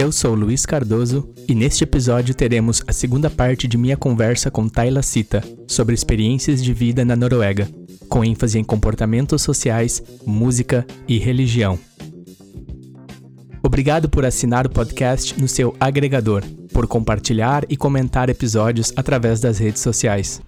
Eu sou Luiz Cardoso e neste episódio teremos a segunda parte de minha conversa com Tayla Cita sobre experiências de vida na Noruega, com ênfase em comportamentos sociais, música e religião. Obrigado por assinar o podcast no seu agregador, por compartilhar e comentar episódios através das redes sociais.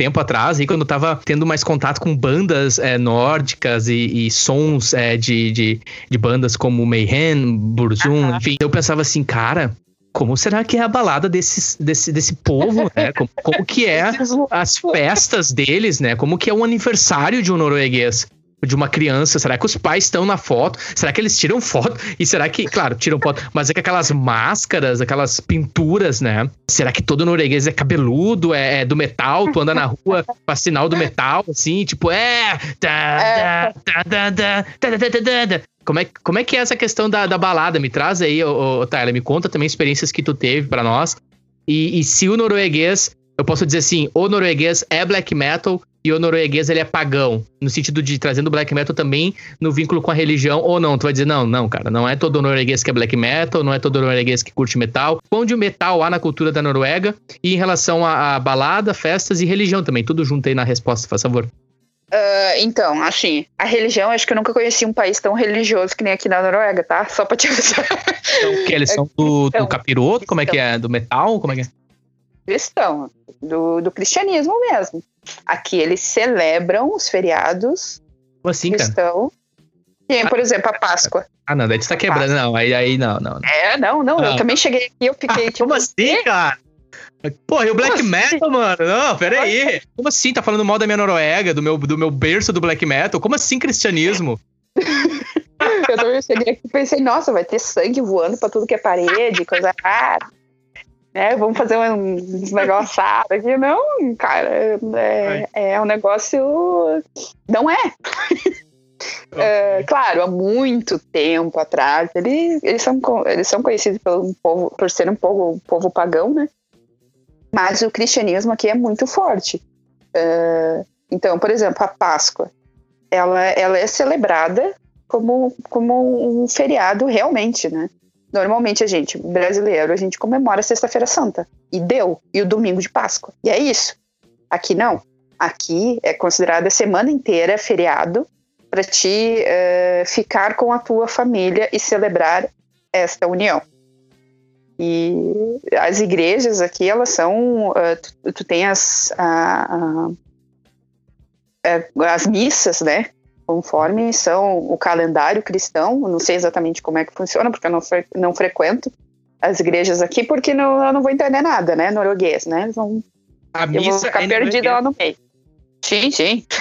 Tempo atrás, aí quando eu tava tendo mais contato com bandas é, nórdicas e, e sons é, de, de, de, bandas como Mayhem, Burzum, enfim, eu pensava assim, cara, como será que é a balada desses, desse, desse povo, né? Como, como que é as festas deles, né? Como que é o aniversário de um norueguês? De uma criança? Será que os pais estão na foto? Será que eles tiram foto? E será que, claro, tiram foto, mas é que aquelas máscaras, aquelas pinturas, né? Será que todo norueguês é cabeludo, é, é do metal? Tu anda na rua com sinal do metal, assim, tipo, é. Como é, como é que é essa questão da, da balada? Me traz aí, ô, ô, Tyler, me conta também experiências que tu teve para nós. E, e se o norueguês, eu posso dizer assim, o norueguês é black metal e o norueguês ele é pagão, no sentido de trazendo o black metal também no vínculo com a religião, ou não? Tu vai dizer, não, não, cara, não é todo norueguês que é black metal, não é todo norueguês que curte metal. Onde o metal há na cultura da Noruega e em relação a, a balada, festas e religião também, tudo junto aí na resposta, por favor. Uh, então, assim, a religião, acho que eu nunca conheci um país tão religioso que nem aqui na Noruega, tá? Só pra te avisar. Então, que eles são do, do capiroto? Como é que é? Do metal? Como é que é? Cristão, do, do cristianismo mesmo. Aqui eles celebram os feriados Como assim, cristão. Cara? por exemplo, a Páscoa. Ah, não, daí tu tá quebrando. Não, aí, aí não, não, não. É, não, não. Eu também cheguei aqui eu fiquei ah, tipo. Como assim, cara? Porra, e o black Como metal, assim? mano? Não, pera aí. Como assim? Tá falando mal da minha Noruega, do meu, do meu berço do black metal? Como assim cristianismo? eu também cheguei aqui e pensei, nossa, vai ter sangue voando pra tudo que é parede, coisa rara né? Vamos fazer um negócio aqui. Não, cara, é, é um negócio. Não é. é. claro, há muito tempo atrás, eles, eles, são, eles são conhecidos pelo povo, por ser um povo, um povo pagão, né? Mas o cristianismo aqui é muito forte. Uh, então, por exemplo, a Páscoa, ela, ela é celebrada como, como um feriado realmente, né? Normalmente a gente, brasileiro, a gente comemora Sexta-feira Santa. E deu. E o domingo de Páscoa. E é isso. Aqui não. Aqui é considerada a semana inteira feriado para te uh, ficar com a tua família e celebrar esta união. E as igrejas aqui, elas são. Uh, tu, tu, tem as, as missas, né? Conforme são o calendário cristão. Não sei exatamente como é que funciona, porque eu não, fre não frequento as igrejas aqui, porque não, eu não vou entender nada, né? Norueguês, né? Eles vão, a eu vou ficar é perdida lá no meio. Sim, sim.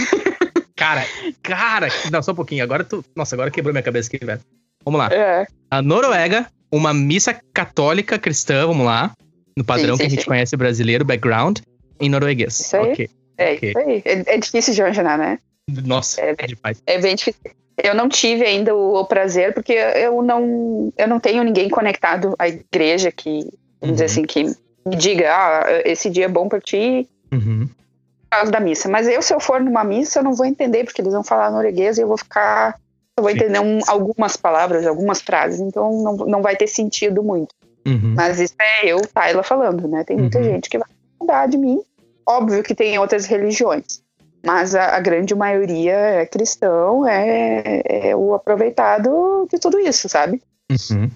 Cara, cara, não, só um pouquinho. Agora tu. Nossa, agora quebrou minha cabeça aqui, velho. Vamos lá. É. A Noruega, uma missa católica cristã, vamos lá. No padrão sim, sim, que a gente sim. conhece brasileiro, background, em norueguês. Isso aí. Okay. É, okay. isso aí. É, é difícil de imaginar, né? Nossa, é, demais. É bem difícil. Eu não tive ainda o, o, prazer, porque eu não, eu não tenho ninguém conectado à igreja que, vamos uhum. dizer assim, que me diga, ah, esse dia é bom para ti, uhum. por causa da missa. Mas eu, se eu for numa missa, eu não vou entender, porque eles vão falar norueguês e eu vou ficar, eu vou Sim. entender um, algumas palavras, algumas frases, então não, não vai ter sentido muito. Uhum. Mas isso é eu, Tayla, falando, né? Tem muita uhum. gente que vai mudar de mim. Óbvio que tem outras religiões mas a, a, grande maioria é cristão, é, é, o aproveitado de tudo isso, sabe? Uhum.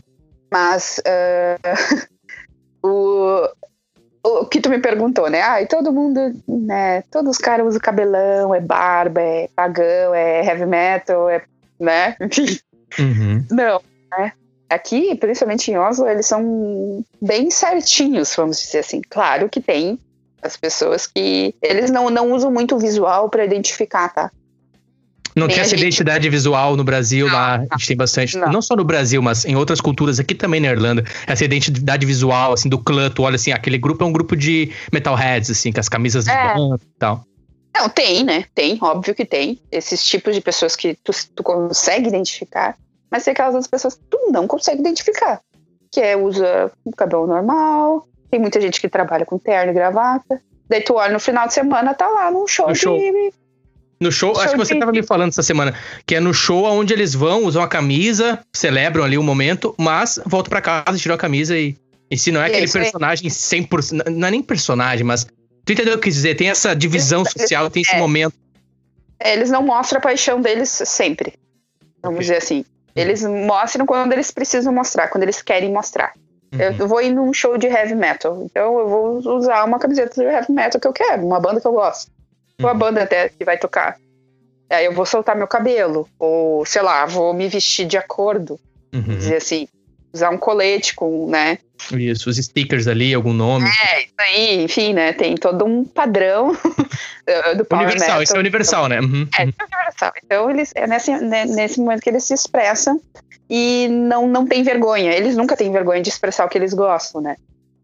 Mas uh, o, o que tu me perguntou, né? Ah, e todo mundo, né? Todos os caras usam cabelão, é barba, é pagão, é heavy metal, é, né? Uhum. Não, né? Aqui, principalmente em Oslo, eles são bem certinhos, vamos dizer assim. Claro que tem as pessoas que. Eles não, não usam muito visual para identificar, tá? Não tem, tem essa gente... identidade visual no Brasil, não, lá a gente tem bastante. Não. não. só no Brasil, mas em outras culturas, aqui também na Irlanda. Essa identidade visual, assim, do clã, tu olha assim, aquele grupo é um grupo de metalheads, assim, com as camisas é. de e tal. Não, tem, né? Tem, óbvio que tem. Esses tipos de pessoas que tu, tu consegue identificar, mas tem aquelas outras pessoas que tu não consegue identificar. que é, usa o cabelo normal. Tem muita gente que trabalha com terno e gravata. Daí tu olha no final de semana, tá lá num show, No show. de. No show, Show acho que você de- tava me falando essa semana, que é no show onde eles vão, usam a camisa, celebram ali o momento, mas voltam pra casa, tiram a camisa e. E se não é E é aquele aí. personagem 100%. Não é nem personagem, mas. Tu entendeu o que eu quis dizer? Tem essa divisão social, tem esse É. momento. Eles não mostram a paixão deles sempre. Vamos Ok. dizer assim. Eles mostram quando eles precisam mostrar, quando eles querem mostrar. Uhum. Eu vou ir num show de heavy metal. Então eu vou usar uma camiseta de heavy metal que eu quero, uma banda que eu gosto. Ou a Uhum. banda até que vai tocar. Aí eu vou soltar meu cabelo. Ou, sei lá, vou me vestir de acordo. Uhum. Dizer assim, usar um colete com, né? Isso, os stickers ali, algum nome. É, isso aí, enfim, né? Tem todo um padrão do power universal, metal. isso é universal, né? Uhum. É, isso é universal. Então, eles, é nesse, né, nesse momento que eles se expressam e não, não tem vergonha. Eles nunca têm vergonha de expressar o que eles gostam, né?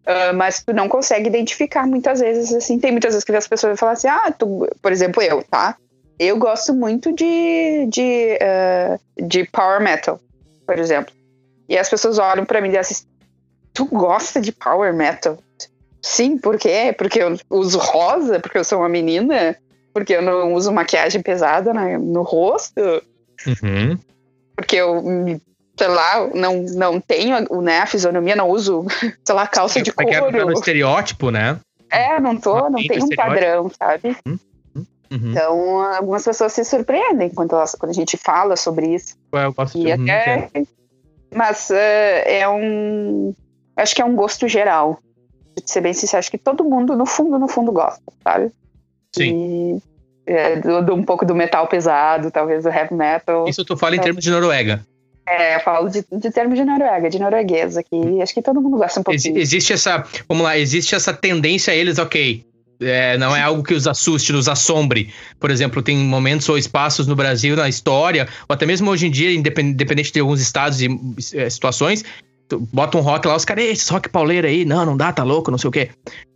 Ah, mas tu não consegue identificar muitas vezes, assim. Tem muitas vezes que as pessoas falam assim, ah, tu, por exemplo, eu, tá? Eu gosto muito de, de, ah, de power metal, por exemplo. E as pessoas olham pra mim e dizem assim, tu gosta de power metal? Sim, por quê? Porque eu uso rosa, porque eu sou uma menina, porque eu não uso maquiagem pesada na- no rosto, Uhum. porque eu, me- sei lá, não, não tenho né, a fisionomia, não uso, sei lá, calça de é é couro. no estereótipo, né? É, não tô, não Tem tem um padrão, sabe? Uhum. Então, algumas pessoas se surpreendem quando, elas, quando a gente fala sobre isso. Eu gosto de E uhum, até. Mas eh, é um. Acho que é um gosto geral. Pra ser bem sincero, acho que todo mundo, no fundo, no fundo, gosta, sabe? Sim. E, é, do, do- um pouco do metal pesado, talvez do heavy metal. Isso tu fala em termos de Noruega. É, eu falo de, de termos de Noruega, de norueguesa, que acho que todo mundo gosta um Ex- pouquinho. existe essa, vamos lá, existe essa tendência a eles, ok. é, não é algo que os assuste, os assombre. Por exemplo, tem momentos ou espaços no Brasil, na história, ou até mesmo hoje em dia, independ- independente de alguns estados e é, situações, tu bota um rock lá, os caras, "Ei, esse rock pauleiro aí, não, não dá, tá louco, não sei o quê.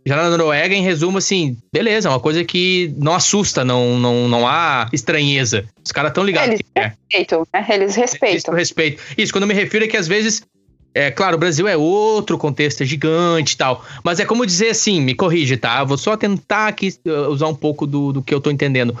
Já na Noruega, em resumo, assim, beleza, é uma coisa que não assusta, não, não, não há estranheza. Os caras estão ligados Eles que é. respeitam, né? Eles respeitam. eu respeito. Isso, quando eu me refiro é que às vezes. É claro, o Brasil é outro contexto, é gigante e tal. Mas é como dizer assim, me corrige, tá? Vou só tentar aqui uh, usar um pouco do, do que eu tô entendendo.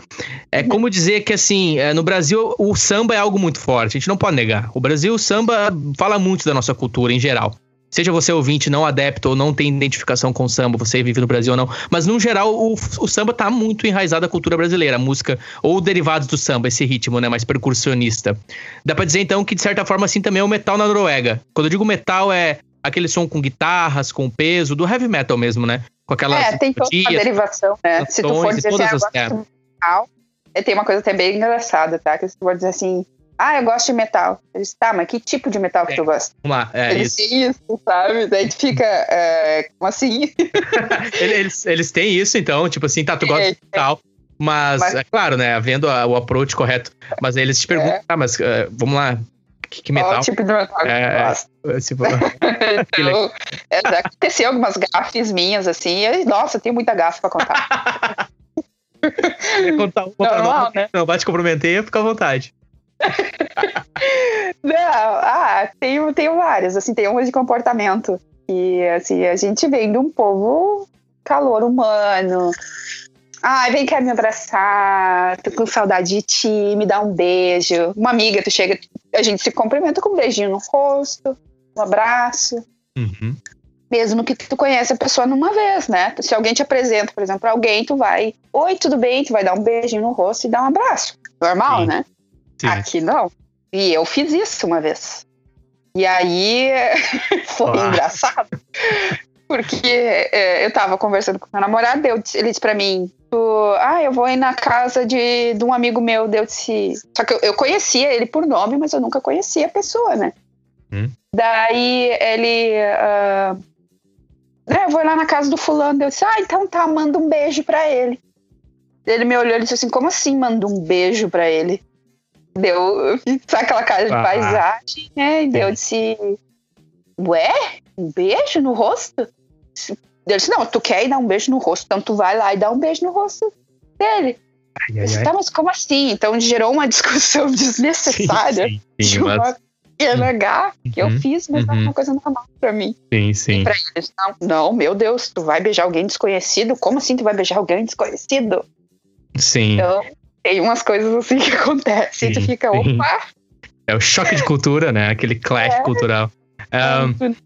É como dizer que, assim, é, no Brasil o samba é algo muito forte, a gente não pode negar. O Brasil, o samba fala muito da nossa cultura em geral. Seja você ouvinte não adepto ou não tem identificação com o samba, você vive no Brasil ou não. Mas, no geral, o, o samba tá muito enraizado na cultura brasileira. A música, ou derivados do samba, esse ritmo, né? Mais percussionista. Dá pra dizer, então, que de certa forma, assim, também é o metal na Noruega. Quando eu digo metal, é aquele som com guitarras, com peso, do heavy metal mesmo, né? Com aquelas É, tem toda uma derivação, né? Se tu for dizer assim, gosto é. metal, é, tem uma coisa até bem engraçada, tá? Que se tu for dizer assim, ah, eu gosto de metal. Eles, tá, mas que tipo de metal que É. tu gosta? Vamos lá, é Eles isso. têm isso, sabe? Daí tu fica, é, como assim? Eles, eles, têm isso, então, tipo assim, tá, tu gosta de É, metal. Mas, Mas- é claro, né? Havendo a- o approach correto. Mas aí eles te perguntam, ah, mas eh, vamos lá, que, que Qual metal? tipo de metal que É, gosta? Que Então, é, aconteceu algumas gafes minhas, assim, e, nossa, eu tenho muita gafe pra contar. Contar uma pra Normal, nós? né? Não, vai te comprometer, fica à vontade. Não, ah, tenho, tenho várias, assim, tem umas de comportamento. E, assim, a gente vem de um povo calor humano. Ai, vem cá me abraçar, tô com saudade de ti, me dá um beijo. Uma amiga, tu chega, a gente se cumprimenta com um beijinho no rosto, um abraço. Uhum. Mesmo que tu conhece a pessoa numa vez, né? Se alguém te apresenta, por exemplo, alguém, tu vai, oi, tudo bem? Tu vai dar um beijinho no rosto e dar um abraço. Normal, Sim. né? Sim. Aqui não. E eu fiz isso uma vez. E aí foi Ah. engraçado. Porque é, eu tava conversando com meu namorado, eu ele disse pra mim, ah, eu vou ir na casa de, de um amigo meu, deu disse. Só que eu, eu conhecia ele por nome, mas eu nunca conhecia a pessoa, né? Hum. Daí ele. ah, "É, eu vou lá na casa do fulano. Eu disse, ah, então tá, manda um beijo pra ele. Ele me olhou e disse assim: como assim manda um beijo pra ele? Deu, sabe aquela cara de Ah. paisagem, né? E eu disse: Ué? Um beijo no rosto? Ele disse: Não, tu quer ir dar um beijo no rosto, então tu vai lá e dá um beijo no rosto dele. Ai, Eu ai, disse, tá, mas como assim? Então gerou uma discussão desnecessária. Sim, sim, de mas uma INH que eu Uhum, fiz, mas é uhum. uma coisa normal pra mim. Sim, E sim. pra eles, não, não, meu Deus, tu vai beijar alguém desconhecido? Como assim tu vai beijar alguém desconhecido? Sim. Então, tem umas coisas assim que acontecem e tu Sim, fica, sim. opa, É o choque de cultura, né? Aquele clash É. cultural. Ahn, tu-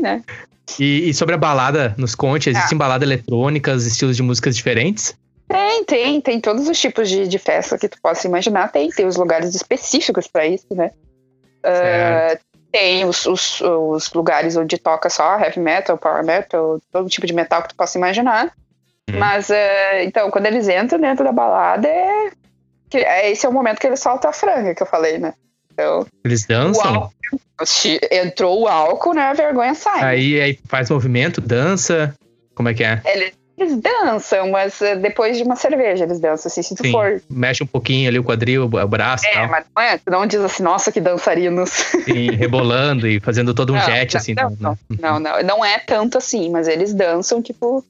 né? e, e sobre a balada, nos conte, Ah. existem baladas eletrônicas, estilos de músicas diferentes? Tem, tem, tem todos os tipos de, de festa que tu possa imaginar, tem, tem os lugares específicos pra isso, né? Ah, tem os, os, os lugares onde toca só heavy metal, power metal, todo tipo de metal que tu possa imaginar. Uhum. Mas, ah, então, quando eles entram dentro da balada, é, que- é- esse é o momento que eles soltam a franga, que eu falei, né? Então, Eles o dançam? álcool, se entrou o álcool, né? A vergonha sai. Aí, aí faz movimento, dança. Como é que é? Eles, eles dançam, mas ah, depois de uma cerveja eles dançam. Assim, se tu Sim. for Mexe um pouquinho ali o quadril, o braço É, tal. mas não é, tu não diz assim, nossa, que dançarinos. Sim, rebolando e fazendo todo um Não, jet, não, assim. não, né? não, não, não, não é tanto assim, mas eles dançam, tipo,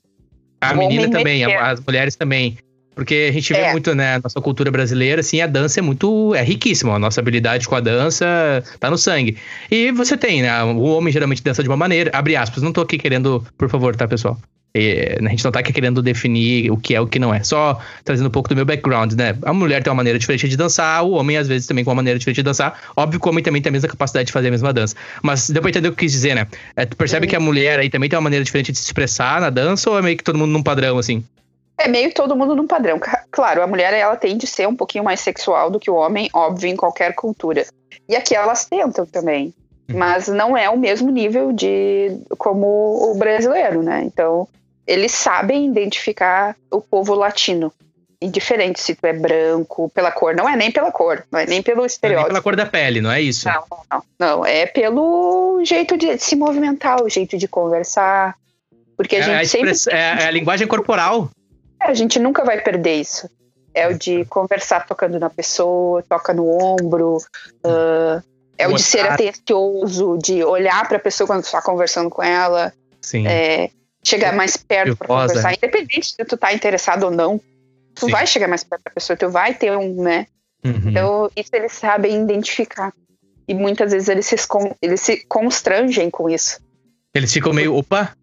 A menina me também, a- as mulheres também. Porque a gente vê É. muito, né, nossa cultura brasileira, assim, a dança é muito, é riquíssima. A nossa habilidade com a dança tá no sangue. E você tem, né, o homem geralmente dança de uma maneira, abre aspas, não tô aqui querendo, por favor, tá, pessoal? É, a gente não tá aqui querendo definir o que é o que não é. Só trazendo um pouco do meu background, né? A mulher tem uma maneira diferente de dançar, o homem às vezes também com uma maneira diferente de dançar. Óbvio que o homem também tem a mesma capacidade de fazer a mesma dança. Mas deu pra entender o que eu quis dizer, né? É, tu percebe Uhum. que a mulher aí também tem uma maneira diferente de se expressar na dança ou é meio que todo mundo num padrão, assim? É meio todo mundo num padrão. Claro, a mulher, ela tem de ser um pouquinho mais sexual do que o homem, óbvio, em qualquer cultura. E aqui elas tentam também. Uhum. Mas não é o mesmo nível de como o brasileiro, né? Então, eles sabem identificar o povo latino. Indiferente se tu é branco, pela cor. Não é nem pela cor, não é nem pelo Não é estereótipo. pela cor da pele, não é isso? Não, não, não. É pelo jeito de se movimentar, o jeito de conversar. Porque a é, a gente sempre. express- é- é a linguagem corporal. É, A gente nunca vai perder isso. É o de conversar tocando na pessoa, toca no ombro. ah, é o de ser atencioso, de olhar para a pessoa quando tu tá conversando com ela. Sim. é, chegar mais perto para conversar. Independente se tu tá interessado ou não. Tu Sim. vai chegar mais perto da pessoa, tu vai ter um, né? Uhum. Então, isso eles sabem identificar. E muitas vezes eles se, eles se constrangem com isso. Eles ficam meio, opa,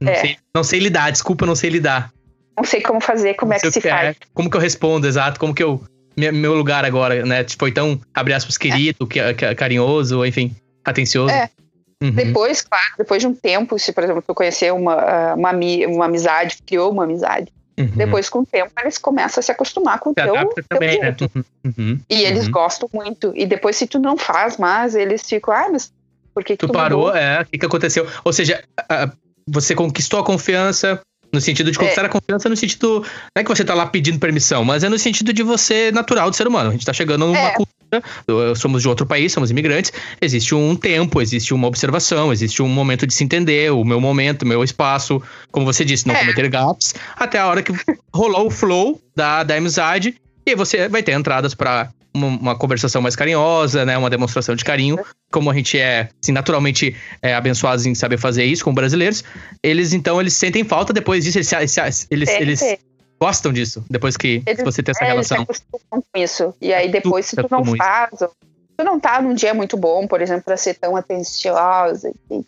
não, É. sei, não sei lidar, desculpa, não sei lidar. Não sei como fazer, como Não é que se faz. Como que eu respondo, exato, como que eu. Meu, lugar agora, né? Tipo, foi tão, abre aspas, querido, que- que- carinhoso, enfim, atencioso. É. Uhum. Depois, claro, depois de um tempo, se, por exemplo, tu conhecer uma, ah, uma, uma amizade, criou uma amizade, Uhum. depois, com o tempo, eles começam a se acostumar com o teu, teu também, né? Uhum. Uhum. E eles Uhum. gostam muito. E depois, se tu não faz mais, eles ficam, ah, mas por que, que Tu tu, parou, mudou? é, o que, que aconteceu? Ou seja, a- você conquistou a confiança, no sentido de É. conquistar a confiança, no sentido. Não é que você tá lá pedindo permissão, mas é no sentido de você natural do ser humano. A gente tá chegando numa É. cultura, somos de outro país, somos imigrantes, existe um tempo, existe uma observação, existe um momento de se entender, o meu momento, o meu espaço, como você disse, não É. cometer gaps, até a hora que rolou o flow da, da amizade, e aí você vai ter entradas pra uma, uma conversação mais carinhosa, né? Uma demonstração de carinho. Como a gente é, assim, naturalmente é, abençoados em saber fazer isso como brasileiros, eles então eles sentem falta depois disso, eles, eles, eles, eles gostam disso, depois que Eles- você tem essa É, eles se relação. acostumam com isso. E aí depois, se tu não isso. faz, tu não tá num dia muito bom, por exemplo, pra ser tão atenciosa, enfim,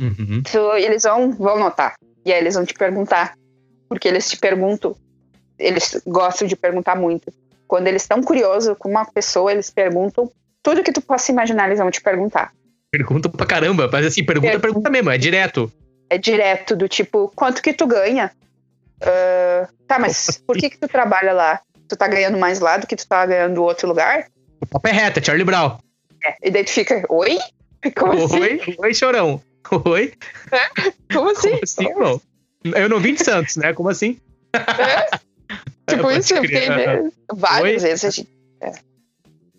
Uhum. tu- eles vão, vão notar. E aí eles vão te perguntar. Porque eles te perguntam, eles gostam de perguntar muito. Quando eles estão curiosos com uma pessoa, eles perguntam tudo que tu possa imaginar, eles vão te perguntar. Pergunta pra caramba, mas assim, pergunta, Pergunta. pergunta mesmo, é direto. É direto, do tipo, quanto que tu ganha? Ah, tá, mas por que que tu trabalha lá? Tu tá ganhando mais lá do que tu tá ganhando no outro lugar? O papo é reto, é Charlie Brown. É, e daí tu fica, oi? Como assim? Oi, oi, chorão. Oi? Como assim? Como assim, irmão? Eu não vim de Santos, né? Como assim? Tipo isso, eu fiquei várias Oi? vezes. A gente, é.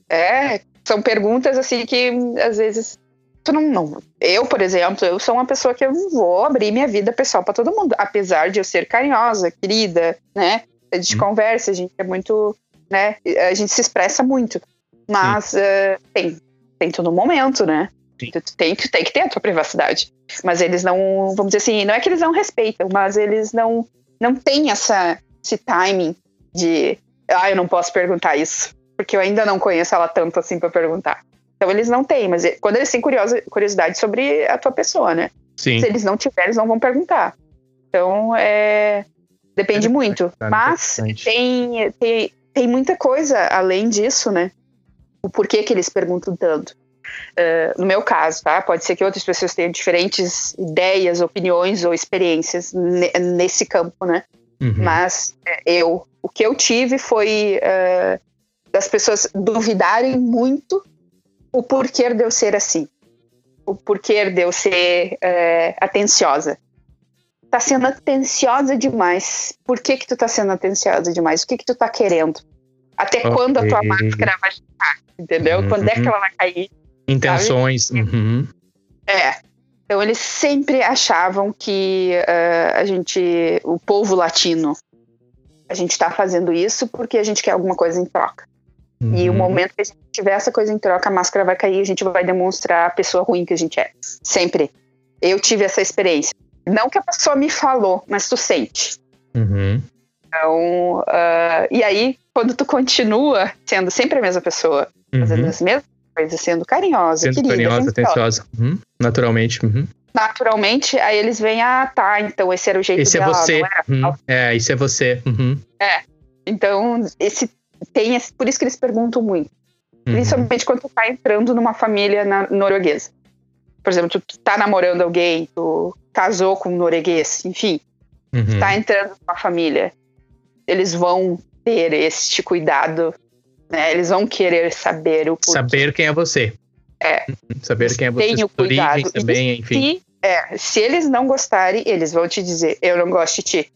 É, são perguntas assim que às vezes tu não, não. Eu, por exemplo, eu sou uma pessoa que eu vou abrir minha vida pessoal pra todo mundo, apesar de eu ser carinhosa, querida, né? A gente Hum. conversa, a gente é muito, né? A gente se expressa muito, mas eh, tem tem todo momento, né? Sim. Tu, tu tem, tu tem que ter a tua privacidade. Mas eles não, vamos dizer assim, não é que eles não respeitam, mas eles não não têm essa esse timing de, ah, eu não posso perguntar isso, porque eu ainda não conheço ela tanto assim pra perguntar. Então eles não têm, mas quando eles têm curiosidade sobre a tua pessoa, né? Sim. Se eles não tiverem, eles não vão perguntar. Então, é, depende é muito. Mas tem, tem, tem muita coisa além disso, né? O porquê que eles perguntam tanto. Uh, no meu caso, tá? Pode ser que outras pessoas tenham diferentes ideias, opiniões ou experiências nesse campo, né? Uhum. Mas é, eu, o que eu tive foi uh, das pessoas duvidarem muito o porquê de eu ser assim, o porquê de eu ser uh, atenciosa. Tá sendo atenciosa demais. Por que que tu tá sendo atenciosa demais? O que que tu tá querendo? Até okay. quando a tua máscara vai ficar? Entendeu? Uhum. Quando é que ela vai cair? Intenções. Uhum. É. Então eles sempre achavam que uh, a gente, o povo latino, a gente está fazendo isso porque a gente quer alguma coisa em troca. Uhum. E o momento que a gente tiver essa coisa em troca, a máscara vai cair e a gente vai demonstrar a pessoa ruim que a gente é. Sempre. Eu tive essa experiência. Não que a pessoa me falou, mas tu sente. Uhum. Então, uh, e aí, quando tu continua sendo sempre a mesma pessoa, fazendo uhum. as mesmas coisas, sendo carinhosa, sendo querida, carinhosa, atenciosa, uhum. naturalmente. Uhum. Naturalmente, aí eles vêm, ah, tá, então esse era o jeito esse dela, é você. Uhum. É, isso é você. Uhum. É. Então, esse tem esse, por isso que eles perguntam muito. Uhum. Principalmente quando tu tá entrando numa família na, norueguesa. Por exemplo, tu, tu tá namorando alguém, tu casou com um norueguês, enfim. Uhum. Tu tá entrando numa família. Eles vão ter este cuidado, né? Eles vão querer saber o porquê. Saber quem é você. É. Uhum. Saber quem é você, Tenho cuidado. origem também, enfim. Se, é, se eles não gostarem, eles vão te dizer, eu não gosto de ti.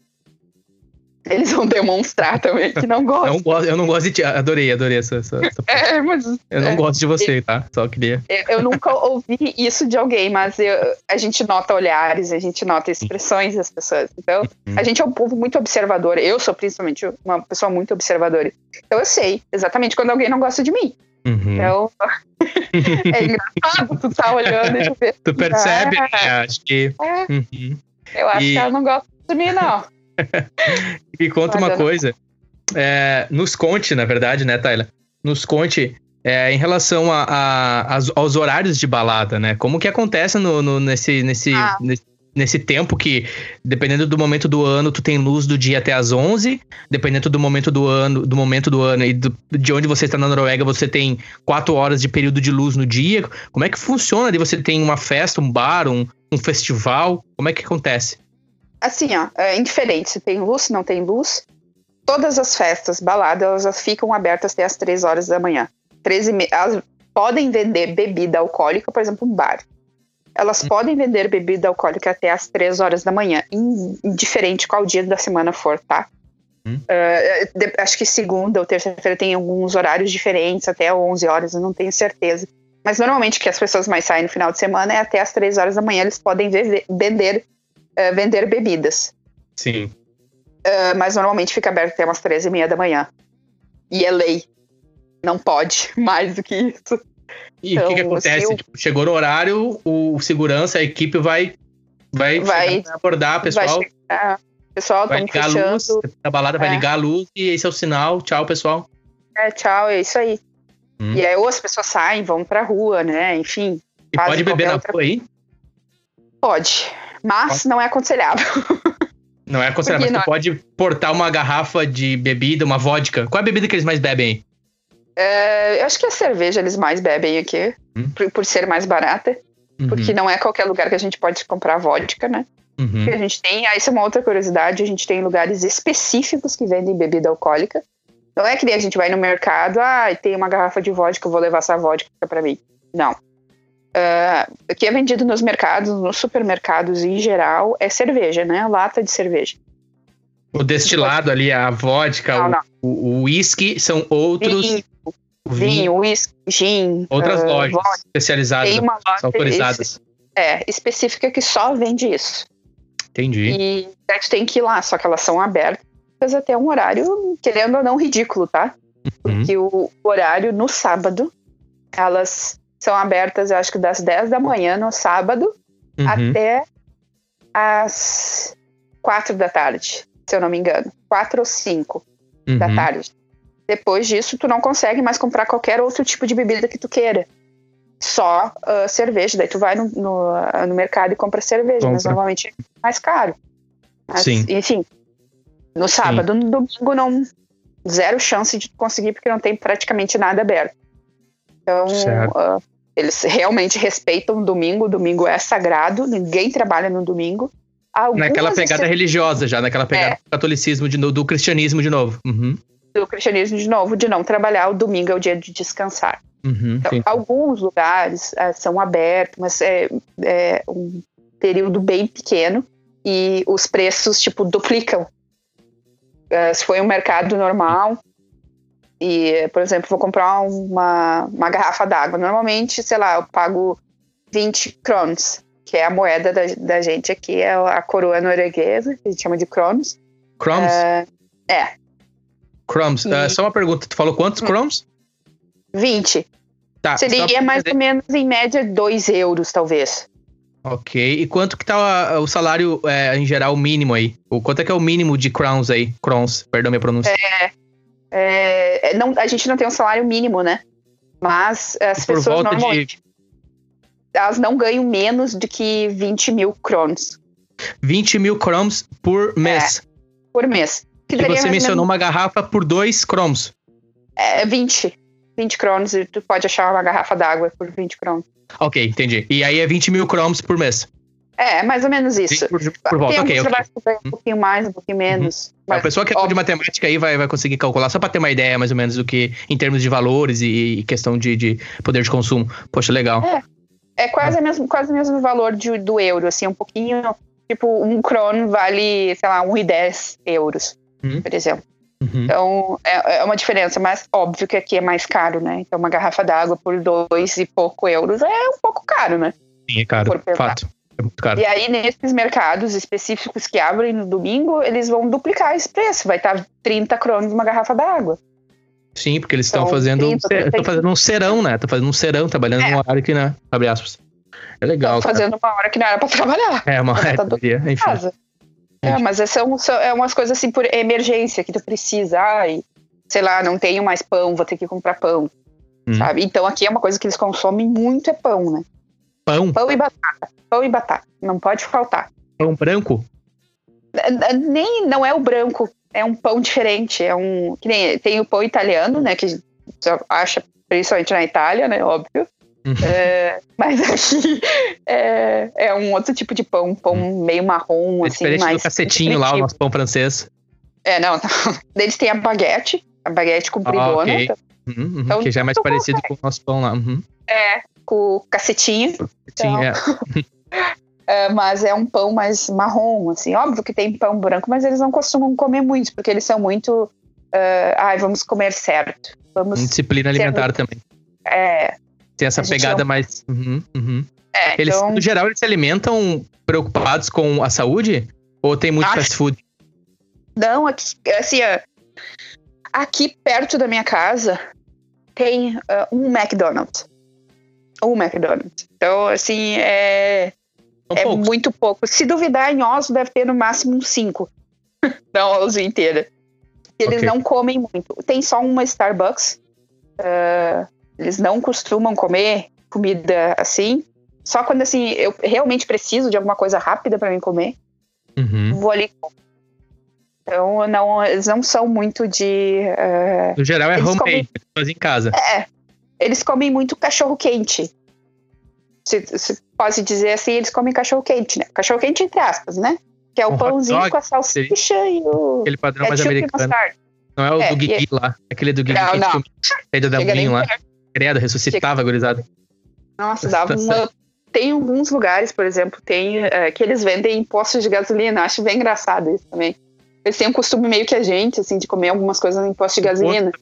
Eles vão demonstrar também que não gostam. Não gosto, eu não gosto de ti. Adorei, adorei essa. essa, essa é, mas, eu não é, gosto de você, tá? Só queria. Eu, nunca ouvi isso de alguém, mas eu, a gente nota olhares, a gente nota expressões das pessoas. Então, uhum. a gente é um povo muito observador. Eu sou principalmente uma pessoa muito observadora. Então, eu sei exatamente quando alguém não gosta de mim. Uhum. Então, é engraçado tu tá olhando e ver. Tu percebe? Ah, acho que. É. Uhum. Eu acho e... que ela não gosta de mim, não. Me conta uma coisa. É, nos conte, na verdade, né, Tyler? Nos conte é, em relação a, a, aos horários de balada, né? Como que acontece no, no nesse, nesse, ah. nesse, nesse, tempo que, dependendo do momento do ano, tu tem luz do dia até as 11, dependendo do momento do ano, do momento do ano e do, de onde você está na Noruega, você tem quatro horas de período de luz no dia. Como é que funciona? Ali você tem uma festa, um bar, um, um festival? Como é que acontece? Assim, ó, é indiferente se tem luz, se não tem luz. Todas as festas, baladas, elas ficam abertas até as 3 horas da manhã. 13 me... Elas podem vender bebida alcoólica, por exemplo, um bar. Elas hum. podem vender bebida alcoólica até as 3 horas da manhã, indiferente qual dia da semana for, tá? Hum. Uh, de, acho que segunda ou terça-feira tem alguns horários diferentes, até 11 horas, eu não tenho certeza. Mas normalmente que as pessoas mais saem no final de semana é até as 3 horas da manhã, eles podem vender uh, vender bebidas. Sim. Uh, mas normalmente fica aberto até umas 13 e meia da manhã. E é lei. Não pode mais do que isso. E o então, que, que, então, acontece? Tipo, chegou no horário, o segurança, a equipe vai vai, vai abordar o pessoal. Vai pessoal, vai ligar fechando. a luz, a balada é. vai ligar a luz e esse é o sinal. Tchau, pessoal. É, tchau, é isso aí. Hum. E aí ou as pessoas saem, vão pra rua, né? Enfim. E pode beber na outra... rua aí? Pode mas não é aconselhável. Não é aconselhável, mas tu pode portar uma garrafa de bebida, uma vodka. Qual é a bebida que eles mais bebem? É, eu acho que a cerveja eles mais bebem aqui, hum? por, por, ser mais barata. Uhum. Porque não é qualquer lugar que a gente pode comprar vodka, né? Uhum. Porque a gente tem, isso é uma outra curiosidade, a gente tem lugares específicos que vendem bebida alcoólica. Não é que nem a gente vai no mercado, ah, tem uma garrafa de vodka, eu vou levar essa vodka para mim. Não. Uh, que é vendido nos mercados, nos supermercados em geral, é cerveja, né? Lata de cerveja. O destilado ali, a vodka, não. O, uísque são outros. Vinho, vinho uísque, gin. Outras uh, lojas vodka. especializadas, Tem uma loja autorizadas. É, específica que só vende isso. Entendi. E a gente tem que ir lá, só que elas são abertas até um horário, querendo ou não, ridículo, tá? Uhum. Porque o horário no sábado, elas são abertas, eu acho que das 10 da manhã no sábado uhum. até as 4 da tarde, se eu não me engano. 4 ou 5 uhum. da tarde. Depois disso, tu não consegue mais comprar qualquer outro tipo de bebida que tu queira. só uh, cerveja. Daí tu vai no, no, no, mercado e compra cerveja, compra. mas normalmente é mais caro. Mas, Sim. Enfim, no sábado, Sim. no domingo não zero chance de conseguir porque não tem praticamente nada aberto. Então, uh, eles realmente respeitam o domingo. O domingo é sagrado, ninguém trabalha no domingo. Algumas naquela pegada religiosa já, naquela pegada é. do catolicismo, de, do cristianismo de novo. Uhum. Do cristianismo de novo, de não trabalhar. O domingo é o dia de descansar. Uhum, então, alguns lugares uh, são abertos, mas é, é, um período bem pequeno e os preços, tipo, duplicam. Uh, se foi um mercado normal e, por exemplo, vou comprar uma, uma garrafa d'água. Normalmente, sei lá, eu pago 20 crons, que é a moeda da, da gente aqui, é a coroa norueguesa, que a gente chama de crons. Crons? Uh, é. Crons. E... só uma pergunta, tu falou quantos crons? 20. Tá, Seria mais ou menos, em média, 2 euros, talvez. Ok. E quanto que tá o salário, é, em geral, mínimo aí? O quanto é que é o mínimo de crowns aí? Crowns, perdão minha pronúncia. É, é, é não, a gente não tem um salário mínimo, né? Mas as Por pessoas normalmente... De... Elas não ganham menos do que 20 mil crowns. 20 mil crowns por mês? É, por mês. Que e você mencionou uma garrafa por 2 crowns. É, 20. 20 cromos e tu pode achar uma garrafa d'água por 20 cromos. Ok, entendi. E aí é 20 mil cromos por mês. É, mais ou menos isso. Por, por volta, ok. okay. Vai um pouquinho mais, um pouquinho menos. Uhum. Mas, a pessoa que é de matemática aí vai, vai conseguir calcular, só para ter uma ideia mais ou menos do que, em termos de valores e, e questão de, de, poder de consumo. Poxa, legal. É, é quase, o mesmo, quase o mesmo valor de, do euro, assim, um pouquinho. Tipo, um crono vale, sei lá, 1,10 euros, uhum. por exemplo. Uhum. Então, é, é, uma diferença, mas óbvio que aqui é mais caro, né? Então, uma garrafa d'água por dois e pouco euros é um pouco caro, né? Sim, é caro, fato. É muito caro. E aí, nesses mercados específicos que abrem no domingo, eles vão duplicar esse preço. Vai estar 30 cronos uma garrafa d'água. Sim, porque eles estão então, fazendo, 30, estão fazendo um serão, né? Estão fazendo um serão, trabalhando é. numa hora que, né? Abre aspas. É legal. Estão fazendo uma hora que não era pra trabalhar. É, uma hora. Tá enfim. Casa. É, mas são, são é umas coisas assim por emergência que tu precisa. Ai, sei lá, não tenho mais pão, vou ter que comprar pão. Hum. Sabe? Então aqui é uma coisa que eles consomem muito é pão, né? Pão? Pão e batata. Pão e batata. Não pode faltar. Pão branco? Nem não é o branco, é um pão diferente. É um. Que nem, tem o pão italiano, né? Que você acha principalmente na Itália, né? Óbvio. Uhum. É, mas aqui é, é, um outro tipo de pão, pão uhum. meio marrom, é assim, diferente mais do cacetinho lá, o nosso pão francês. É, não, não. Eles têm a baguete, a baguete compridona. Ah, okay. Uhum, uhum, então, que já é mais parecido com o nosso pão lá. Uhum. É, com cacetinho. Então, é. é. mas é um pão mais marrom, assim. Óbvio que tem pão branco, mas eles não costumam comer muito, porque eles são muito. Uh, ai, vamos comer certo. Vamos Disciplina alimentar também. É, tem essa pegada não... mais. Uhum, uhum. É, eles, então... no geral, eles se alimentam preocupados com a saúde? Ou tem muito Acho... fast food? Não, aqui, assim, aqui perto da minha casa tem uh, um McDonald's. Um McDonald's. Então, assim, é, é muito pouco. Se duvidar, em Oslo deve ter no máximo uns cinco. na Oslo inteira. Eles okay. não comem muito. Tem só uma Starbucks. Uh, eles não costumam comer comida assim. Só quando assim eu realmente preciso de alguma coisa rápida para mim comer, uhum. vou ali. Então não, eles não são muito de. Uh, no geral é homemade, comem... em casa. É, eles comem muito cachorro quente. Se, se pode dizer assim, eles comem cachorro quente, né? Cachorro quente entre aspas, né? Que é o um pãozinho com a salsicha e o. Aquele padrão mais americano. Não é o é, do Guigui lá. Aquele do Guigui que não. é do Delvinho lá. Credo, ressuscitava, gurizada. Nossa, dava uma. Tem alguns lugares, por exemplo, tem é, que eles vendem postos de gasolina. Acho bem engraçado isso também. Eles têm um costume meio que a gente, assim, de comer algumas coisas em posto de gasolina.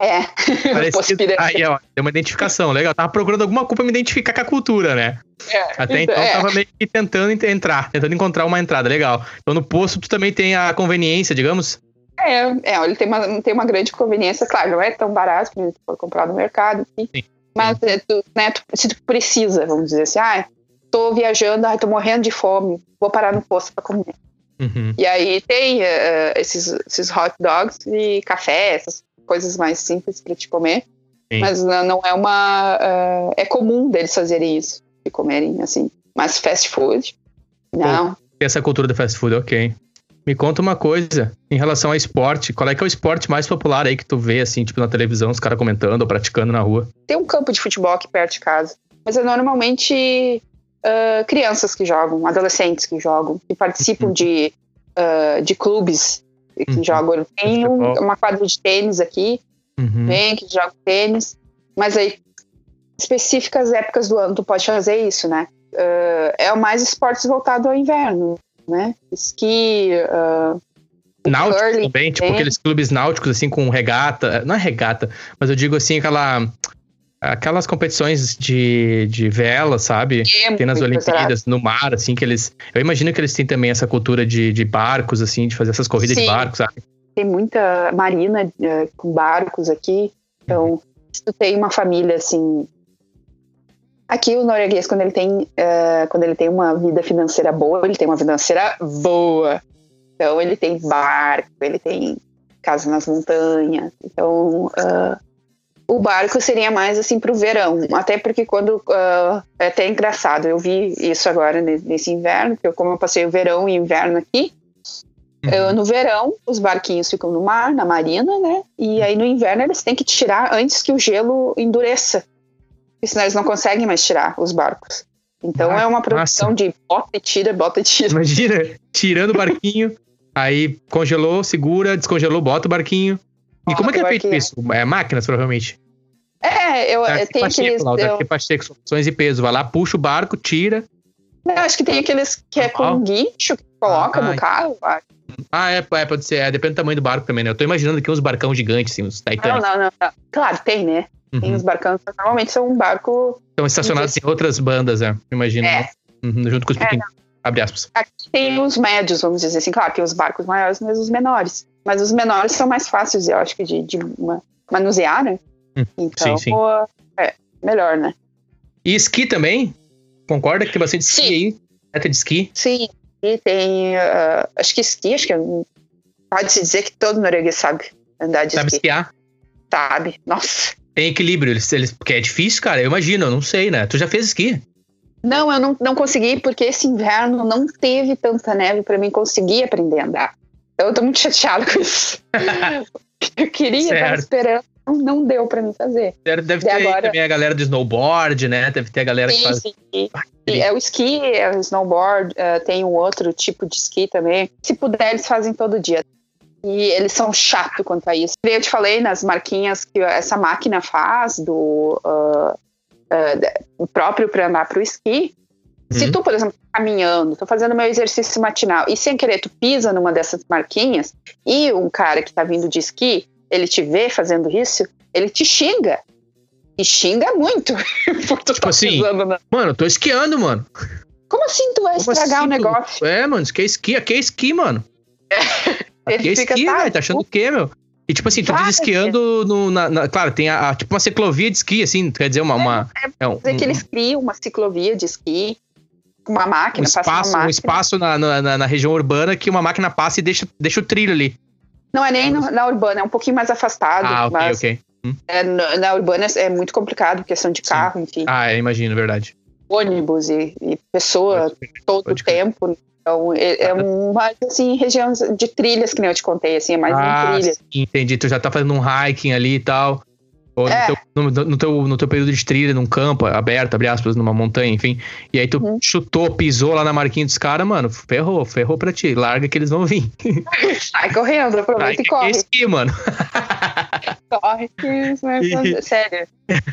É. Parecido. Aí, ó, tem uma identificação, legal. tava procurando alguma culpa pra me identificar com a cultura, né? É, Até então, é. tava meio que tentando entrar, tentando encontrar uma entrada, legal. Então no posto tu também tem a conveniência, digamos? É, é, ele tem uma, tem uma grande conveniência, claro, não é tão barato que for comprar no mercado, enfim. Mas é, tu, né, tu, se tu precisa, vamos dizer assim, ah, tô viajando, ah, tô morrendo de fome, vou parar no posto para comer. Uhum. E aí tem uh, esses, esses hot dogs e café, essas coisas mais simples para te comer. Sim. Mas não, é uma. Uh, é comum deles fazerem isso, de comerem assim. Mas fast food, não. Essa cultura do fast food, ok. Me conta uma coisa em relação ao esporte. Qual é que é o esporte mais popular aí que tu vê, assim, tipo, na televisão, os caras comentando ou praticando na rua? Tem um campo de futebol aqui perto de casa. Mas é normalmente uh, crianças que jogam, adolescentes que jogam, que participam uhum. de, uh, de clubes que uhum. jogam. Tem um, uma quadra de tênis aqui, uhum. Tem que joga tênis. Mas aí, específicas épocas do ano, tu pode fazer isso, né? Uh, é o mais esportes voltado ao inverno, né? Esqui, uh, Náutico curling, também, tipo aqueles clubes náuticos assim com regata, não é regata, mas eu digo assim aquela aquelas competições de, de vela, sabe? É, tem nas Olimpíadas, no mar, assim, que eles. Eu imagino que eles têm também essa cultura de, de barcos, assim, de fazer essas corridas Sim. de barcos, sabe? Tem muita marina uh, com barcos aqui. Então, uhum. se tu tem uma família assim. Aqui o norueguês, quando ele tem, uh, quando ele tem uma vida financeira boa, ele tem uma vida financeira boa. Então ele tem barco, ele tem casa nas montanhas. Então uh, o barco seria mais assim para o verão, até porque quando uh, é até engraçado, eu vi isso agora nesse inverno, porque como eu passei o verão e inverno aqui, uhum. eu, no verão os barquinhos ficam no mar, na marina, né? E aí no inverno eles têm que tirar antes que o gelo endureça, senão eles não conseguem mais tirar os barcos. Então ah, é uma produção de bota e tira, bota e tira. Imagina, tirando o barquinho, aí congelou, segura, descongelou, bota o barquinho, e como é que é feito isso? É máquinas, provavelmente. É, eu deve tenho aqueles. Lá, eu... Ter opções de peso. Vai lá, puxa o barco, tira. Eu acho que tem aqueles que é com guincho que coloca ah, no carro. Ah, é, é, pode ser. É, depende do tamanho do barco também, né? Eu tô imaginando aqui uns barcão gigantes, assim, uns Titanic. Não, não, não, não. Claro, tem, né? Uhum. Tem uns barcão, normalmente são um barco. Estão estacionados em outras bandas, é. Imagino. É. Né? Uhum, junto com os é, pequenos. É, abre aspas. Aqui tem os médios, vamos dizer assim. Claro, tem os barcos maiores, mas os menores. Mas os menores são mais fáceis, eu acho que, de, de manusear, né? Hum, então, sim, sim. é melhor, né? E esqui também? Concorda que tem bastante esqui aí? Reta de esqui? Sim, e tem. Uh, acho que esqui, acho que pode-se dizer que todo norueguês sabe andar de sabe esqui. esquiar? Sabe, nossa. Tem equilíbrio, eles, eles, porque é difícil, cara. Eu imagino, eu não sei, né? Tu já fez esqui? Não, eu não, não consegui, porque esse inverno não teve tanta neve para mim conseguir aprender a andar. Eu tô muito chateada com isso. eu queria, certo. tava esperando, não deu pra mim fazer. Deve ter agora... também a galera do snowboard, né? Deve ter a galera sim, que faz. Sim. é o esqui, é o snowboard, uh, tem um outro tipo de esqui também. Se puder, eles fazem todo dia. E eles são chato quanto a isso. Eu te falei nas marquinhas que essa máquina faz do uh, uh, próprio para andar para o esqui. Se uhum. tu, por exemplo, tá caminhando, tô fazendo meu exercício matinal e sem querer tu pisa numa dessas marquinhas e um cara que tá vindo de esqui, ele te vê fazendo isso, ele te xinga. E xinga muito. por tu tipo tá assim, pisando na... mano, eu tô esquiando, mano. Como assim tu vai Como estragar assim, o negócio? Tu... É, mano, isso aqui é esqui, aqui é esqui, mano. É. Aqui é esqui, tá, velho, tá achando o quê, meu? E tipo assim, tu diz esquiando no, na, na, Claro, tem a, a, tipo uma ciclovia de esqui, assim, quer dizer, uma. uma é, é um, dizer que eles criam uma ciclovia de esqui uma máquina, um espaço, máquina. Um espaço na, na, na, região urbana que uma máquina passa e deixa, deixa o trilho ali. Não é nem no, na urbana, é um pouquinho mais afastado. Ah, ok, mas ok. Hum. É, na urbana é muito complicado, questão de carro, Sim. enfim. Ah, eu imagino, verdade. Ônibus e, e pessoa todo o tempo. Então, é, é um, mais assim, região de trilhas, que nem eu te contei, assim, é mais ah, em trilhas. Entendi, tu já tá fazendo um hiking ali e tal. Ou é. no, teu, no, no, teu, no teu período de trilha, num campo aberto, abre aspas, numa montanha, enfim. E aí tu uhum. chutou, pisou lá na marquinha dos caras, mano, ferrou, ferrou pra ti. Larga que eles vão vir. Sai correndo, aproveita e corre. Esqui, mano. corre, que sério.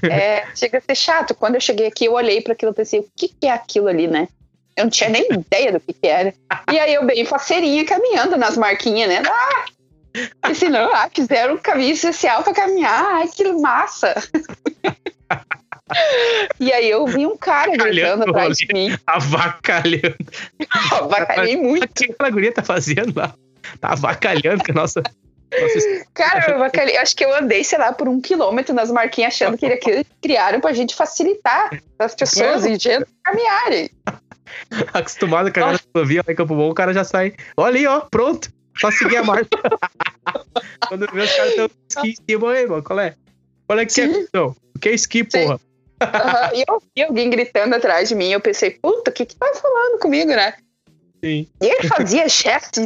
É, chega a ser chato. Quando eu cheguei aqui, eu olhei para aquilo e pensei, o que, que é aquilo ali, né? Eu não tinha nem ideia do que, que era. E aí eu bem faceirinha caminhando nas marquinhas, né? Ah, se não, ah, fizeram um caminho especial para caminhar, ai, que massa! E aí eu vi um cara gritando atrás de mim. Avacalhando. Avacalhei muito. O que aquela guria tá fazendo lá? Tá avacalhando que a nossa. nossa... Cara, eu avacalhei. Acho que eu andei, sei lá, por um quilômetro nas marquinhas achando que eles criaram pra gente facilitar as pessoas e gente caminharem. Acostumado com a rodovia lá em Campo Bom, o cara já sai. Olha aí, ó, pronto. Só seguir a marca. Quando vê os caras estão em cima aí, mano, qual é? Qual é que é, então? O que é esqui, porra? Uhum. E eu vi alguém gritando atrás de mim. Eu pensei, puta, o que que tá falando comigo, né? Sim. E ele fazia gesto,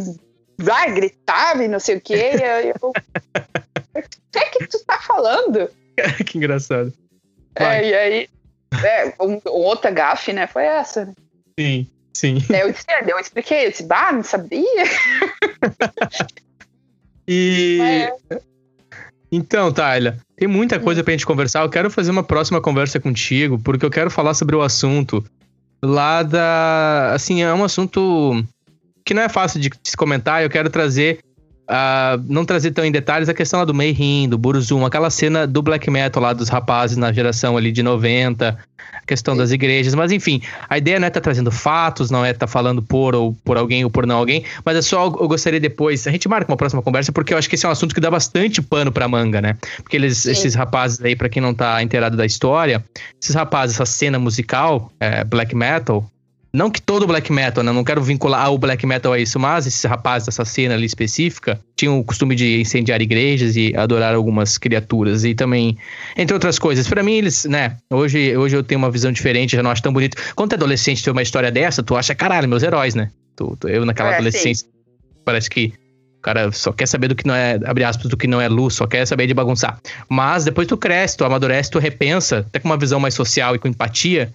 vai, gritava e não sei o quê. E eu, eu, o que é que tu tá falando? que engraçado. É, e aí, é, um, outra gafe, né? Foi essa. Né? Sim, sim. Daí eu, disse, eu expliquei, eu disse, bah, não sabia. e. É. Então, Tyler, tem muita coisa pra gente conversar. Eu quero fazer uma próxima conversa contigo, porque eu quero falar sobre o assunto lá da. Assim, é um assunto que não é fácil de se comentar. Eu quero trazer uh, não trazer tão em detalhes a questão lá do Mayhem, do Burzum, aquela cena do black metal lá dos rapazes na geração ali de 90, a questão das igrejas, mas enfim, a ideia não é estar tá trazendo fatos, não é estar tá falando por ou por alguém ou por não alguém, mas é só eu gostaria depois, a gente marca uma próxima conversa, porque eu acho que esse é um assunto que dá bastante pano pra manga, né? Porque eles, esses rapazes aí, para quem não tá inteirado da história, esses rapazes, essa cena musical, é, black metal, não que todo black metal, né? Não quero vincular o black metal a isso, mas esses rapazes dessa cena ali específica tinham o costume de incendiar igrejas e adorar algumas criaturas. E também, entre outras coisas. para mim, eles, né? Hoje, hoje eu tenho uma visão diferente, já não acho tão bonito. Quando tu é adolescente ter uma história dessa, tu acha, caralho, meus heróis, né? Tu, tu eu naquela é, adolescência. Sim. Parece que o cara só quer saber do que não é, abre aspas, do que não é luz, só quer saber de bagunçar. Mas depois tu cresce, tu amadurece, tu repensa, até com uma visão mais social e com empatia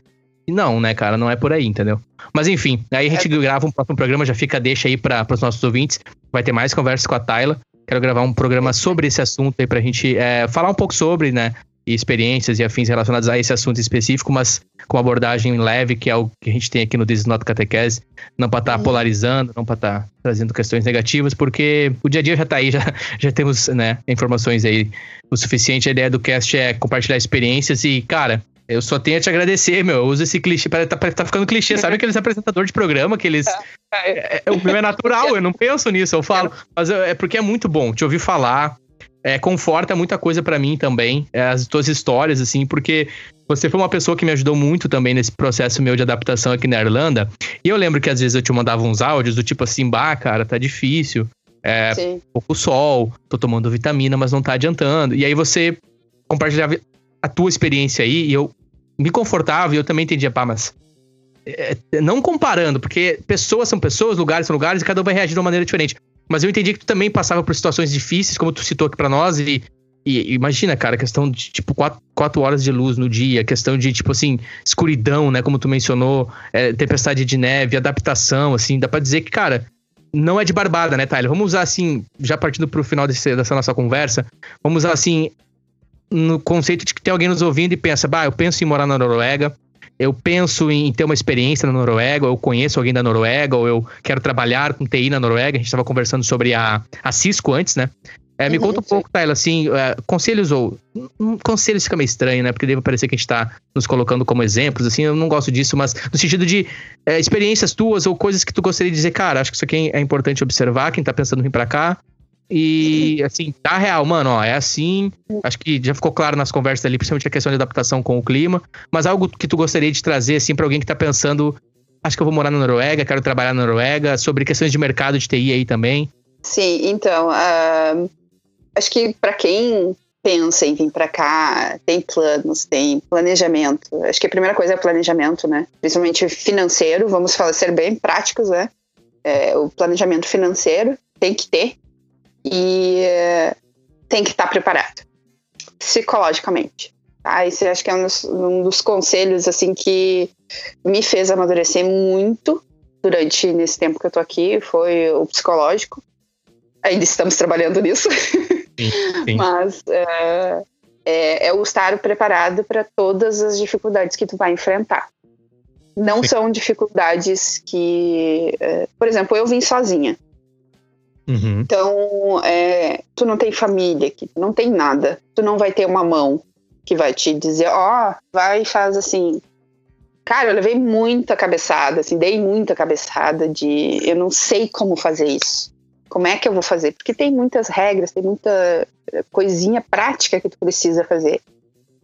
não, né, cara? Não é por aí, entendeu? Mas enfim, aí a gente é. grava um próximo programa, já fica deixa aí para os nossos ouvintes. Vai ter mais conversas com a Tayla. Quero gravar um programa sobre esse assunto aí pra gente é, falar um pouco sobre, né? experiências e afins relacionados a esse assunto específico, mas com abordagem leve, que é o que a gente tem aqui no This Not Catequese, não para estar tá polarizando, não para estar tá trazendo questões negativas, porque o dia a dia já tá aí, já, já temos né, informações aí o suficiente. A ideia do cast é compartilhar experiências e, cara, eu só tenho a te agradecer, meu. Eu uso esse clichê. Tá, tá ficando clichê. Sabe aqueles apresentadores de programa que eles. É, é, é, o meu é natural, eu não penso nisso, eu falo. Mas é porque é muito bom te ouvir falar. É, conforta muita coisa para mim também, é, as tuas histórias, assim, porque você foi uma pessoa que me ajudou muito também nesse processo meu de adaptação aqui na Irlanda. E eu lembro que às vezes eu te mandava uns áudios do tipo assim, bah, cara, tá difícil. É, Sim. pouco sol, tô tomando vitamina, mas não tá adiantando. E aí você compartilhava a tua experiência aí, e eu me confortava e eu também entendia, pá, mas. É, não comparando, porque pessoas são pessoas, lugares são lugares e cada um vai reagir de uma maneira diferente. Mas eu entendi que tu também passava por situações difíceis, como tu citou aqui pra nós, e, e imagina, cara, questão de tipo quatro, quatro horas de luz no dia, questão de tipo assim, escuridão, né, como tu mencionou, é, tempestade de neve, adaptação, assim, dá pra dizer que, cara, não é de barbada, né, Tyler? Vamos usar assim, já partindo pro final desse, dessa nossa conversa, vamos usar assim, no conceito de que tem alguém nos ouvindo e pensa, bah, eu penso em morar na Noruega, eu penso em ter uma experiência na Noruega, ou eu conheço alguém da Noruega, ou eu quero trabalhar com TI na Noruega. A gente estava conversando sobre a, a Cisco antes, né? É, me uhum, conta um pouco, Taylor, assim, é, conselhos ou. Um, conselhos fica meio estranho, né? Porque deve parecer que a gente está nos colocando como exemplos, assim, eu não gosto disso, mas no sentido de é, experiências tuas ou coisas que tu gostaria de dizer, cara, acho que isso aqui é importante observar, quem está pensando em vir para cá, e, assim, tá real, mano, ó, é assim. Acho que já ficou claro nas conversas ali, principalmente a questão de adaptação com o clima. Mas algo que tu gostaria de trazer, assim, pra alguém que tá pensando, acho que eu vou morar na Noruega, quero trabalhar na Noruega, sobre questões de mercado de TI aí também. Sim, então, uh, acho que para quem pensa em vir para cá, tem planos, tem planejamento. Acho que a primeira coisa é planejamento, né? Principalmente financeiro, vamos falar, ser bem práticos, né? É, o planejamento financeiro tem que ter, e tem que estar preparado psicologicamente. Tá? Esse acho que é um dos, um dos conselhos assim que me fez amadurecer muito durante nesse tempo que eu tô aqui foi o psicológico. Ainda estamos trabalhando nisso, sim, sim. mas é, é, é, o estar preparado para todas as dificuldades que tu vai enfrentar. Não sim. são dificuldades que, é, por exemplo, eu vim sozinha. Uhum. Então, é, tu não tem família aqui, não tem nada. Tu não vai ter uma mão que vai te dizer, ó, oh, vai e faz assim. Cara, eu levei muita cabeçada, assim, dei muita cabeçada de eu não sei como fazer isso. Como é que eu vou fazer? Porque tem muitas regras, tem muita coisinha prática que tu precisa fazer.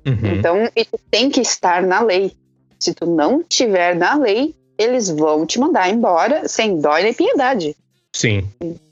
Uhum. Então, e tu tem que estar na lei. Se tu não tiver na lei, eles vão te mandar embora sem dó nem piedade. Sim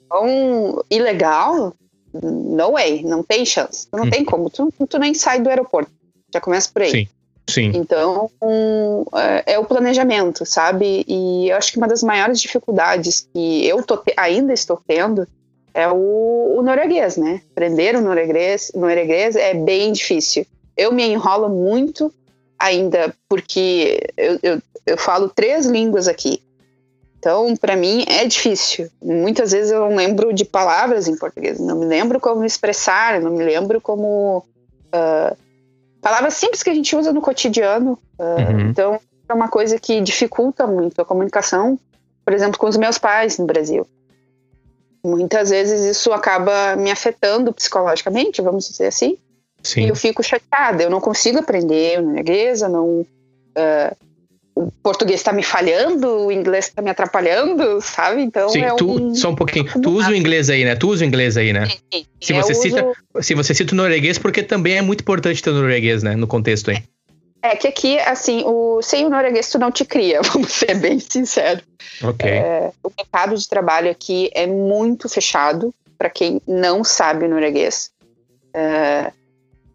tão ilegal no way, não tem chance. Não Hum. tem como, tu, tu nem sai do aeroporto. Já começa por aí. Sim. Sim. Então, um, é, é o planejamento, sabe? E eu acho que uma das maiores dificuldades que eu tô ainda estou tendo é o, o norueguês, né? Aprender o norueguês, norueguês é bem difícil. Eu me enrolo muito ainda porque eu, eu, eu falo três línguas aqui. Então, para mim, é difícil. Muitas vezes eu não lembro de palavras em português, não me lembro como me expressar, não me lembro como. ah, palavras simples que a gente usa no cotidiano. ah, Uhum. Então, é uma coisa que dificulta muito a comunicação, por exemplo, com os meus pais no Brasil. Muitas vezes isso acaba me afetando psicologicamente, vamos dizer assim. E Sim. eu fico chateada, eu não consigo aprender norueguês, eu não. ah, o português está me falhando, o inglês está me atrapalhando, sabe? Então Sim, é tu, um. só um pouquinho. Tu usa o inglês aí, né? Tu usa o inglês aí, né? Se eu você uso- cita- Se você cita o norueguês, porque também é muito importante ter o norueguês, né? No contexto aí. É que aqui, assim, o, sem o norueguês tu não te cria, vamos ser bem sinceros. Ok. É, o mercado de trabalho aqui é muito fechado para quem não sabe o norueguês. É,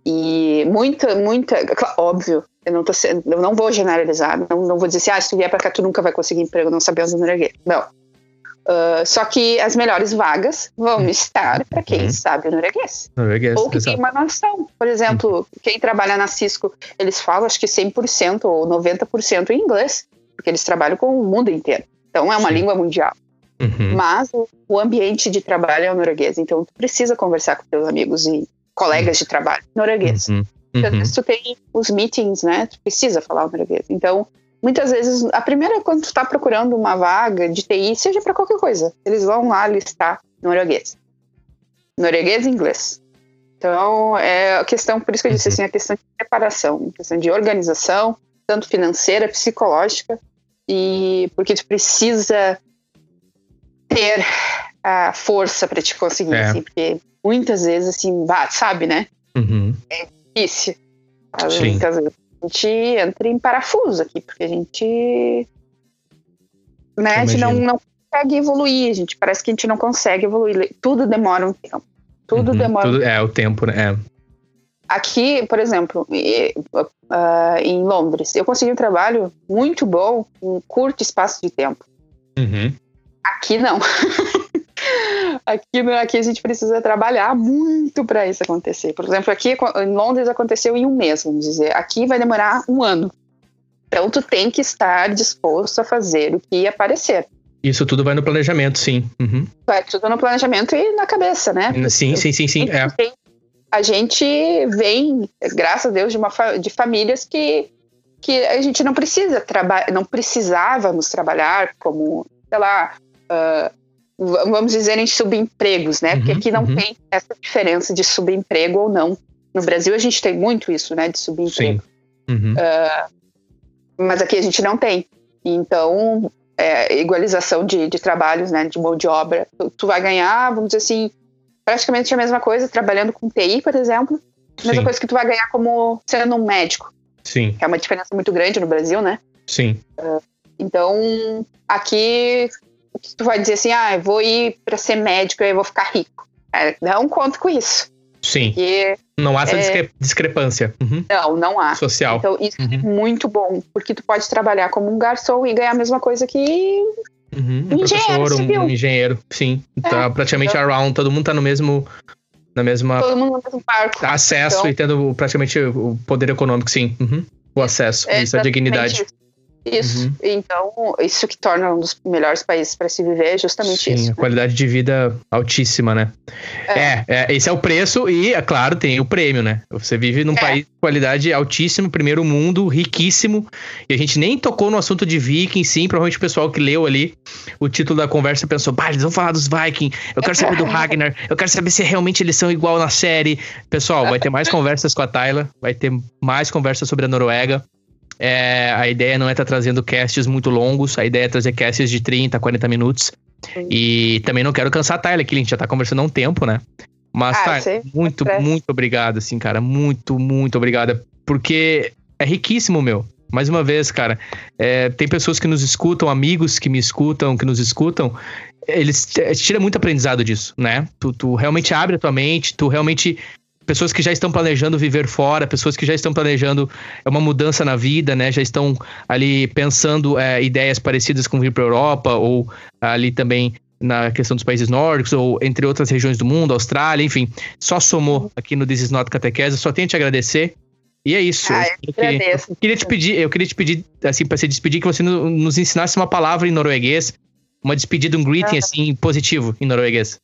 e muita, muita, óbvio, eu não, tô, eu não vou generalizar, não, não vou dizer assim, ah, se tu vier para cá tu nunca vai conseguir emprego não sabendo norueguês. Não. Ah, só que as melhores vagas vão estar para quem Uhum. sabe o norueguês. Norueguês, Ou que tem exato. uma noção. Por exemplo, quem trabalha na Cisco, eles falam acho que 100% ou 90% em inglês, porque eles trabalham com o mundo inteiro. Então é uma Sim. língua mundial. Uhum. Mas o, o ambiente de trabalho é o norueguês, então tu precisa conversar com teus amigos e colegas de trabalho norueguês. Uhum. Porque às Uhum. vezes tu tem os meetings, né? Tu precisa falar o norueguês. Então, muitas vezes, a primeira, quando tu tá procurando uma vaga de TI, seja para qualquer coisa, eles vão lá listar norueguês. Norueguês e inglês. Então, é a questão, por isso que eu disse Uhum. assim, a questão de preparação, a questão de organização, tanto financeira, psicológica, e porque tu precisa ter a força para te conseguir, É. assim, porque muitas vezes, assim, sabe, né? Uhum. Difícil. Às Sim. Muitas vezes a gente entra em parafuso aqui, porque a gente. Né, a gente não, não consegue evoluir, a gente parece que a gente não consegue evoluir. Tudo demora um tempo. Tudo Uhum. demora. um Tudo- é, o tempo, né? É. Aqui, por exemplo, ah, em Londres, eu consegui um trabalho muito bom em um curto espaço de tempo. Uhum. Aqui não. aqui, aqui a gente precisa trabalhar muito para isso acontecer. Por exemplo, aqui em Londres aconteceu em um mês, vamos dizer. Aqui vai demorar um ano. Então tu tem que estar disposto a fazer o que aparecer. Isso tudo vai no planejamento, sim. Uhum. Vai tudo no planejamento e na cabeça, né? Sim, sim, sim, sim. É. A gente vem, graças a Deus, de, uma de famílias que, que a gente não precisa trabalhar, não precisávamos trabalhar como, sei lá, v- vamos dizer em subempregos, né? Porque Uhum, aqui não uhum. tem essa diferença de subemprego ou não. No Brasil a gente tem muito isso, né? De subemprego. Uhum. Mas aqui a gente não tem. Então, é, igualização de, de trabalhos, né? De mão de obra. Tu, tu vai ganhar, vamos dizer assim, praticamente a mesma coisa trabalhando com TI, por exemplo. Mesma Sim. coisa que tu vai ganhar como sendo um médico, Sim, que é uma diferença muito grande no Brasil, né? sim. Então, aqui tu vai dizer assim, ah, eu vou ir para ser médico e eu vou ficar rico. É, não conto com isso. Sim. Porque, Não há essa É. discre- discrepância uhum. não, não há. social. Então, isso é Uhum. muito bom, porque tu pode trabalhar como um garçom e ganhar a mesma coisa que Uhum. Um Engenheiro professor, um, um engenheiro, sim. Tá praticamente around, todo mundo tá no mesmo. Na mesma todo mundo no mesmo barco. acesso Então- e tendo praticamente o poder econômico, sim. Uhum. O acesso, É isso, a dignidade. Isso. Isso. Uhum. Então, isso que torna um dos melhores países para se viver é justamente Sim, isso. a qualidade de vida altíssima, né? É. é, esse é o preço e, é claro, tem o prêmio, né? Você vive num É. país de qualidade altíssima, primeiro mundo, riquíssimo, e a gente nem tocou no assunto de Viking, sim, provavelmente o pessoal que leu ali o título da conversa pensou, bah, eles vão falar dos Vikings, eu quero saber do Ragnar, eu quero saber se realmente eles são igual na série. Pessoal, vai ter mais conversas com a Tayla, vai ter mais conversas sobre a Noruega. É, a ideia não é estar trazendo casts muito longos, a ideia é trazer casts de 30, 40 minutos. Sim. E também não quero cansar a Tyler aqui, a gente já tá conversando há um tempo, né? Mas, Ah, Tyler, muito, parece. muito obrigado, assim, cara. Muito, muito obrigada. Porque é riquíssimo, meu. Mais uma vez, cara, é, tem pessoas que nos escutam, amigos que me escutam, que nos escutam, eles tira muito aprendizado disso, né? Tu, tu realmente abre a tua mente, tu realmente pessoas que já estão planejando viver fora, pessoas que já estão planejando é uma mudança na vida, né? Já estão ali pensando é, ideias parecidas com vir para Europa ou ali também na questão dos países nórdicos ou entre outras regiões do mundo, Austrália, enfim, só somou aqui no This is Not Catequese. Só tenho a te agradecer. E é isso. Ah, eu, que, eu, queria te pedir, eu queria te pedir, assim, para se despedir, que você nos ensinasse uma palavra em norueguês, uma despedida, um greeting, ah. assim, positivo em norueguês.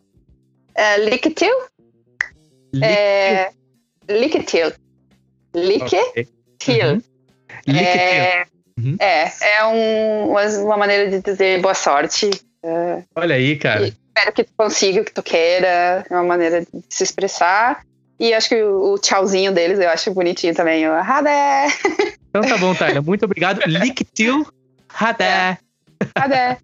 Uh, lykke til. É, lykke til. Lykke til. É, uhum. é, é um, uma maneira de dizer boa sorte. É, Olha aí, cara. Espero que tu consiga o que tu queira. É uma maneira de se expressar. E acho que o, o tchauzinho deles eu acho bonitinho também. O Hadé! Então tá bom, Tyler. Muito obrigado. Liktil Hadé! Hadé!